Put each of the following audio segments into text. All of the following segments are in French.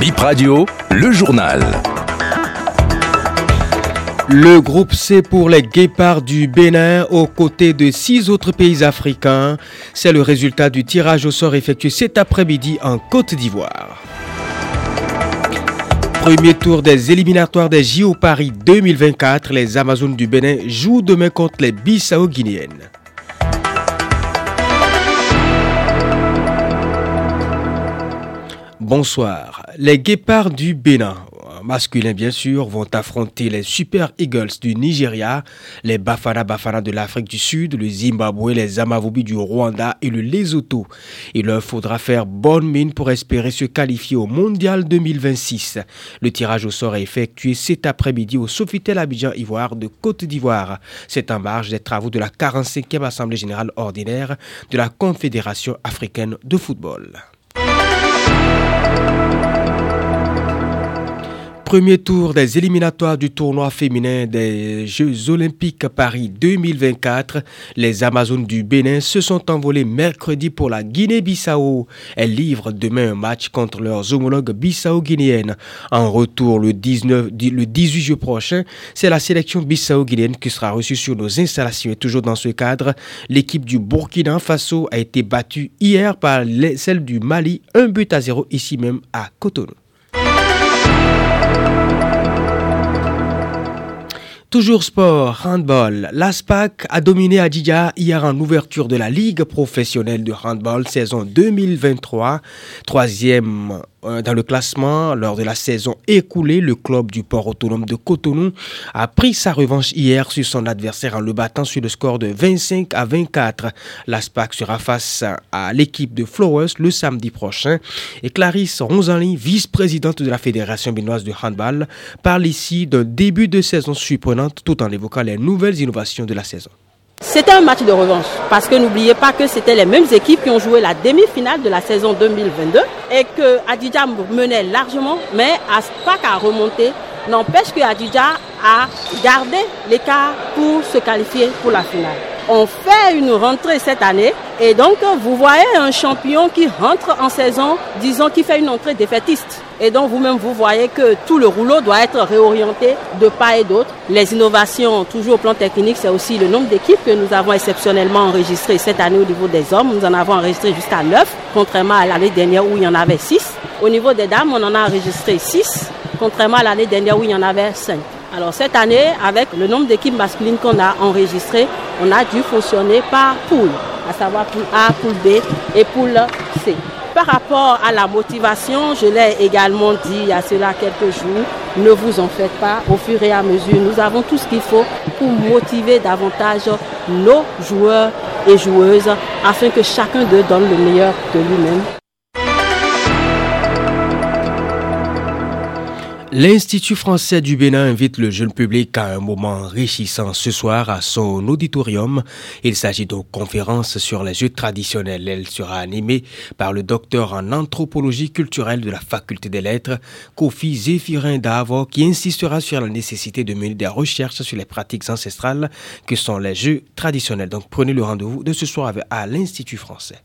Bip Radio, le journal. Le groupe C pour les guépards du Bénin aux côtés de six autres pays africains. C'est le résultat du tirage au sort effectué cet après-midi en Côte d'Ivoire. Premier tour des éliminatoires des JO Paris 2024, les Amazones du Bénin jouent demain contre les Bissau-Guinéennes. Bonsoir. Les guépards du Bénin, masculins bien sûr, vont affronter les Super Eagles du Nigeria, les Bafana Bafana de l'Afrique du Sud, le Zimbabwe, les Amavubi du Rwanda et le Lesotho. Il leur faudra faire bonne mine pour espérer se qualifier au Mondial 2026. Le tirage au sort est effectué cet après-midi au Sofitel Abidjan Ivoire de Côte d'Ivoire. C'est en marge des travaux de la 45e Assemblée générale ordinaire de la Confédération africaine de football. Premier tour des éliminatoires du tournoi féminin des Jeux olympiques Paris 2024. Les Amazones du Bénin se sont envolées mercredi pour la Guinée-Bissau. Elles livrent demain un match contre leurs homologues bissau-guinéennes. En retour le, 19, le 18 juillet prochain, c'est la sélection bissau-guinéenne qui sera reçue sur nos installations. Et toujours dans ce cadre, l'équipe du Burkina Faso a été battue hier par celle du Mali, un but à zéro ici même à Cotonou. Toujours sport, handball. L'ASPAC a dominé Adidja hier en ouverture de la Ligue professionnelle de handball saison 2023. Troisième dans le classement, lors de la saison écoulée, le club du port autonome de Cotonou a pris sa revanche hier sur son adversaire en le battant sur le score de 25 à 24. L'ASPAC sera face à l'équipe de Flowers le samedi prochain. Et Clarisse Ronzali, vice-présidente de la Fédération binoise de handball, parle ici d'un début de saison surprenante tout en évoquant les nouvelles innovations de la saison. C'était un match de revanche parce que n'oubliez pas que c'était les mêmes équipes qui ont joué la demi-finale de la saison 2022 et que Adidja menait largement, mais Aspak a remonté. N'empêche que a gardé l'écart pour se qualifier pour la finale. On fait une rentrée cette année et donc vous voyez un champion qui rentre en saison, disons qui fait une entrée défaitiste. Et donc vous-même, vous voyez que tout le rouleau doit être réorienté de part et d'autre. Les innovations, toujours au plan technique, c'est aussi le nombre d'équipes que nous avons exceptionnellement enregistrées cette année au niveau des hommes. Nous en avons enregistré jusqu'à 9, contrairement à l'année dernière où il y en avait 6. Au niveau des dames, on en a enregistré 6, contrairement à l'année dernière où il y en avait 5. Alors cette année, avec le nombre d'équipes masculines qu'on a enregistrées, on a dû fonctionner par poule, à savoir poule A, poule B et poule C par rapport à la motivation, je l'ai également dit il y a cela quelques jours, ne vous en faites pas. Au fur et à mesure, nous avons tout ce qu'il faut pour motiver davantage nos joueurs et joueuses afin que chacun d'eux donne le meilleur de lui-même. L'Institut français du Bénin invite le jeune public à un moment enrichissant ce soir à son auditorium. Il s'agit d'une conférence sur les jeux traditionnels. Elle sera animée par le docteur en anthropologie culturelle de la faculté des lettres, Kofi Zéphirin Davo, qui insistera sur la nécessité de mener des recherches sur les pratiques ancestrales que sont les jeux traditionnels. Donc prenez le rendez-vous de ce soir à l'Institut français.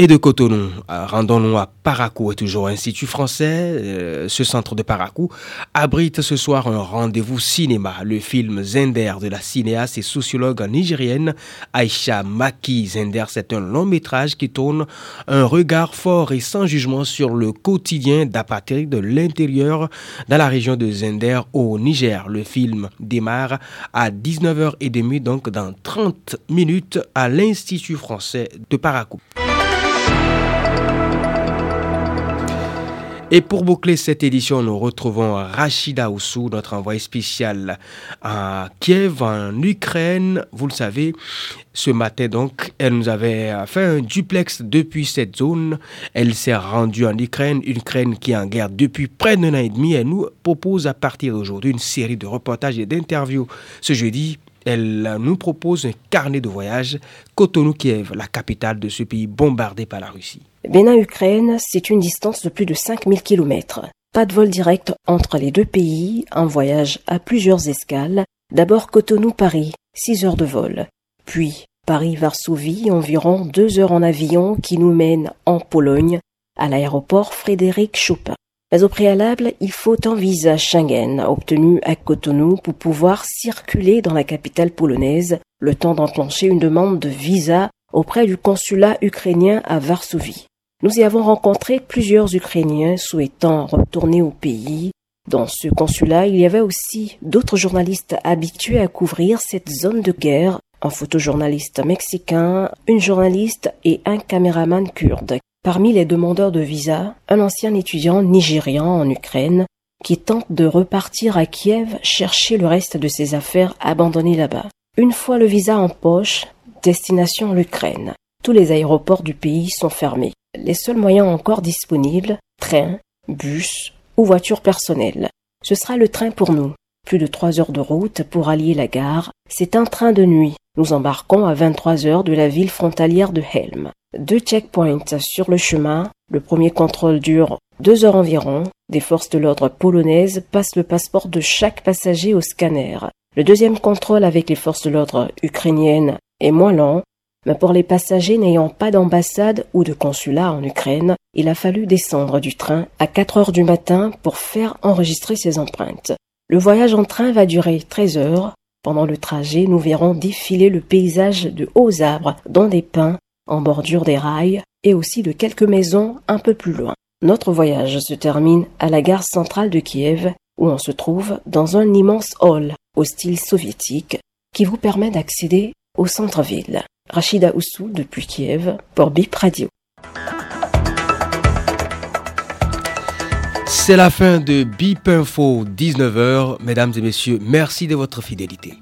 Et de Cotonou, euh, rendons-nous à Paracou, et toujours Institut français. Euh, ce centre de Paracou abrite ce soir un rendez-vous cinéma. Le film Zender de la cinéaste et sociologue nigérienne Aisha Maki Zender, c'est un long métrage qui tourne un regard fort et sans jugement sur le quotidien d'apatride de l'intérieur dans la région de Zender au Niger. Le film démarre à 19h30, donc dans 30 minutes à l'Institut français de Paracou. Et pour boucler cette édition, nous retrouvons Rachida Oussou, notre envoyé spécial à Kiev, en Ukraine. Vous le savez, ce matin donc, elle nous avait fait un duplex depuis cette zone. Elle s'est rendue en Ukraine, une Ukraine qui est en guerre depuis près d'un an et demi. Elle nous propose à partir d'aujourd'hui une série de reportages et d'interviews. Ce jeudi, elle nous propose un carnet de voyage, Cotonou-Kiev, la capitale de ce pays bombardé par la Russie. Bénin-Ukraine, c'est une distance de plus de 5000 km. Pas de vol direct entre les deux pays, un voyage à plusieurs escales. D'abord Cotonou-Paris, 6 heures de vol. Puis Paris-Varsovie, environ deux heures en avion qui nous mène en Pologne, à l'aéroport Frédéric Chopin. Mais au préalable, il faut un visa Schengen obtenu à Cotonou pour pouvoir circuler dans la capitale polonaise, le temps d'enclencher une demande de visa auprès du consulat ukrainien à Varsovie. Nous y avons rencontré plusieurs Ukrainiens souhaitant retourner au pays. Dans ce consulat, il y avait aussi d'autres journalistes habitués à couvrir cette zone de guerre, un photojournaliste mexicain, une journaliste et un caméraman kurde. Parmi les demandeurs de visa, un ancien étudiant nigérian en Ukraine qui tente de repartir à Kiev chercher le reste de ses affaires abandonnées là-bas. Une fois le visa en poche, destination l'Ukraine. Tous les aéroports du pays sont fermés. Les seuls moyens encore disponibles, train, bus ou voiture personnelle. Ce sera le train pour nous. Plus de trois heures de route pour allier la gare. C'est un train de nuit. Nous embarquons à 23 heures de la ville frontalière de Helm. Deux checkpoints sur le chemin. Le premier contrôle dure deux heures environ. Des forces de l'ordre polonaises passent le passeport de chaque passager au scanner. Le deuxième contrôle avec les forces de l'ordre ukrainiennes est moins lent, mais pour les passagers n'ayant pas d'ambassade ou de consulat en Ukraine, il a fallu descendre du train à 4 heures du matin pour faire enregistrer ses empreintes. Le voyage en train va durer 13 heures. Pendant le trajet, nous verrons défiler le paysage de hauts arbres, dont des pins, en bordure des rails, et aussi de quelques maisons un peu plus loin. Notre voyage se termine à la gare centrale de Kiev, où on se trouve dans un immense hall au style soviétique qui vous permet d'accéder au centre-ville. Rachida Oussou depuis Kiev pour BIP Radio. C'est la fin de BIP Info 19h. Mesdames et messieurs, merci de votre fidélité.